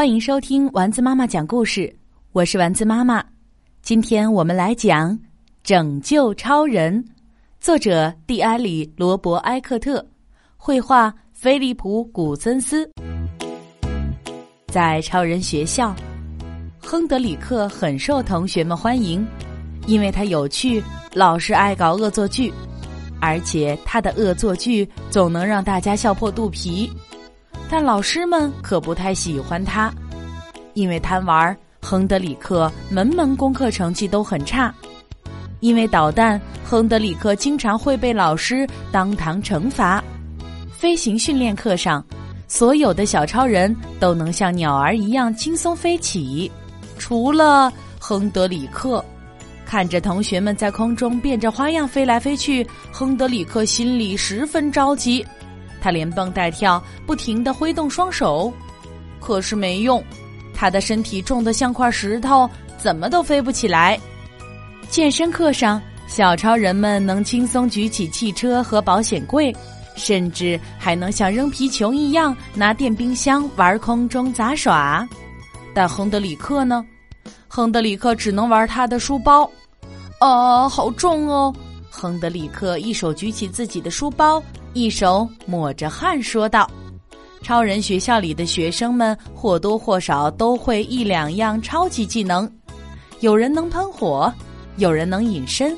欢迎收听丸子妈妈讲故事，我是丸子妈妈。今天我们来讲《拯救超人》，作者蒂埃里·罗伯埃克特，绘画菲利普·古森斯。在超人学校，亨德里克很受同学们欢迎，因为他有趣，老是爱搞恶作剧，而且他的恶作剧总能让大家笑破肚皮。但老师们可不太喜欢他，因为贪玩，亨德里克门门功课成绩都很差。因为捣蛋，亨德里克经常会被老师当堂惩罚。飞行训练课上，所有的小超人都能像鸟儿一样轻松飞起，除了亨德里克。看着同学们在空中变着花样飞来飞去，亨德里克心里十分着急。他连蹦带跳，不停地挥动双手，可是没用。他的身体重得像块石头，怎么都飞不起来。健身课上，小超人们能轻松举起汽车和保险柜，甚至还能像扔皮球一样拿电冰箱玩空中杂耍。但亨德里克呢？亨德里克只能玩他的书包。啊，好重哦！亨德里克一手举起自己的书包。一手抹着汗说道：“超人学校里的学生们或多或少都会一两样超级技能，有人能喷火，有人能隐身，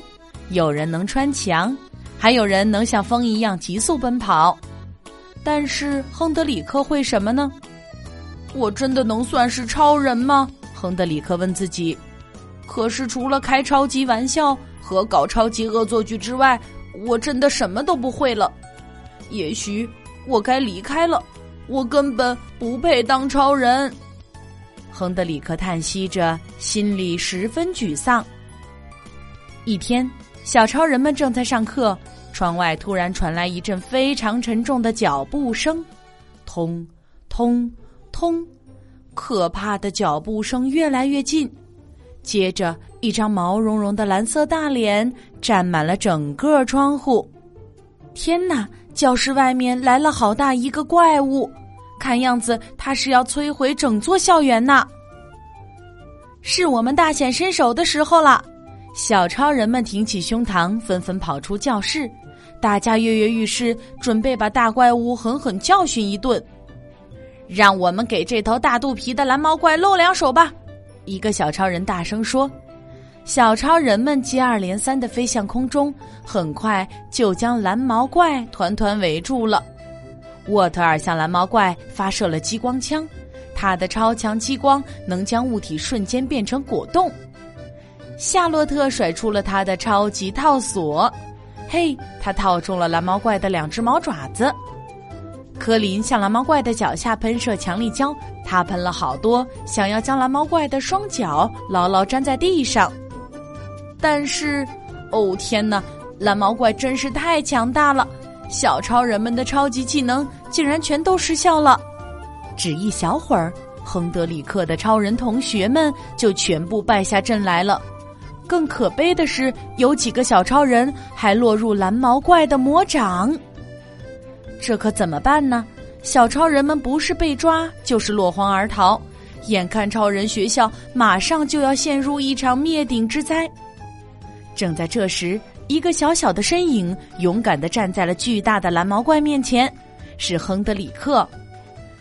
有人能穿墙，还有人能像风一样急速奔跑。但是亨德里克会什么呢？我真的能算是超人吗？”亨德里克问自己。可是除了开超级玩笑和搞超级恶作剧之外，我真的什么都不会了。也许我该离开了，我根本不配当超人。亨德里克叹息着，心里十分沮丧。一天，小超人们正在上课，窗外突然传来一阵非常沉重的脚步声，通通通，可怕的脚步声越来越近。接着，一张毛茸茸的蓝色大脸占满了整个窗户。天哪！教室外面来了好大一个怪物，看样子他是要摧毁整座校园呢。是我们大显身手的时候了！小超人们挺起胸膛，纷纷跑出教室，大家跃跃欲试，准备把大怪物狠狠教训一顿。让我们给这头大肚皮的蓝毛怪露两手吧！一个小超人大声说。小超人们接二连三的飞向空中，很快就将蓝毛怪团团围住了。沃特尔向蓝毛怪发射了激光枪，他的超强激光能将物体瞬间变成果冻。夏洛特甩出了他的超级套索，嘿，他套中了蓝毛怪的两只毛爪子。科林向蓝毛怪的脚下喷射强力胶，他喷了好多，想要将蓝毛怪的双脚牢牢粘在地上。但是，哦天哪！蓝毛怪真是太强大了，小超人们的超级技能竟然全都失效了。只一小会儿，亨德里克的超人同学们就全部败下阵来了。更可悲的是，有几个小超人还落入蓝毛怪的魔掌。这可怎么办呢？小超人们不是被抓，就是落荒而逃。眼看超人学校马上就要陷入一场灭顶之灾。正在这时，一个小小的身影勇敢的站在了巨大的蓝毛怪面前，是亨德里克。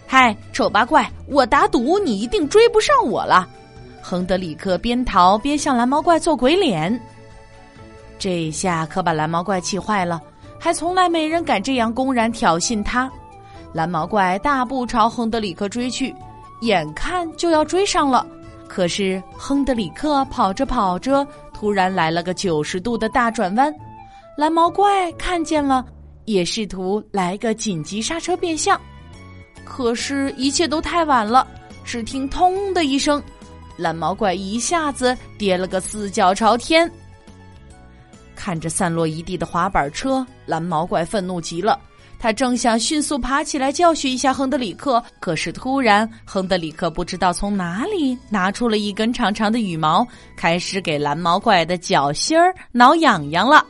嗨，丑八怪，我打赌你一定追不上我了。亨德里克边逃边向蓝毛怪做鬼脸，这下可把蓝毛怪气坏了，还从来没人敢这样公然挑衅他。蓝毛怪大步朝亨德里克追去，眼看就要追上了，可是亨德里克跑着跑着。突然来了个九十度的大转弯，蓝毛怪看见了，也试图来个紧急刹车变向，可是，一切都太晚了。只听“通”的一声，蓝毛怪一下子跌了个四脚朝天。看着散落一地的滑板车，蓝毛怪愤怒极了。他正想迅速爬起来教训一下亨德里克，可是突然，亨德里克不知道从哪里拿出了一根长长的羽毛，开始给蓝毛怪的脚心儿挠痒痒了。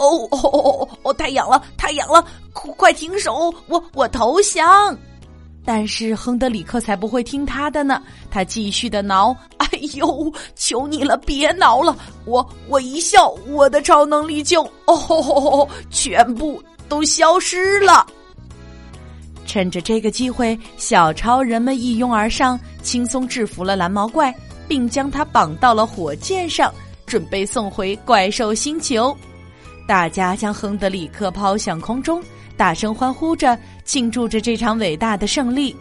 哦哦哦哦哦！太痒了，太痒了！快快停手！我我投降！但是亨德里克才不会听他的呢，他继续的挠。哎呦，求你了，别挠了！我我一笑，我的超能力就哦，全部都消失了。趁着这个机会，小超人们一拥而上，轻松制服了蓝毛怪，并将他绑到了火箭上，准备送回怪兽星球。大家将亨德里克抛向空中。大声欢呼着，庆祝着这场伟大的胜利。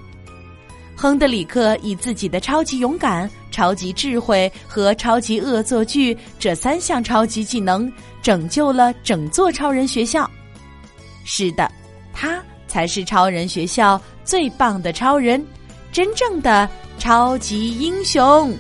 亨德里克以自己的超级勇敢、超级智慧和超级恶作剧这三项超级技能，拯救了整座超人学校。是的，他才是超人学校最棒的超人，真正的超级英雄。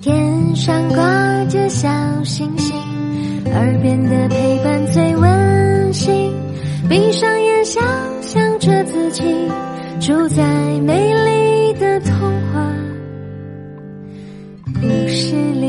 天上挂着小星星，耳边的陪伴最温馨。闭上眼，想象着自己住在美丽的童话故事里。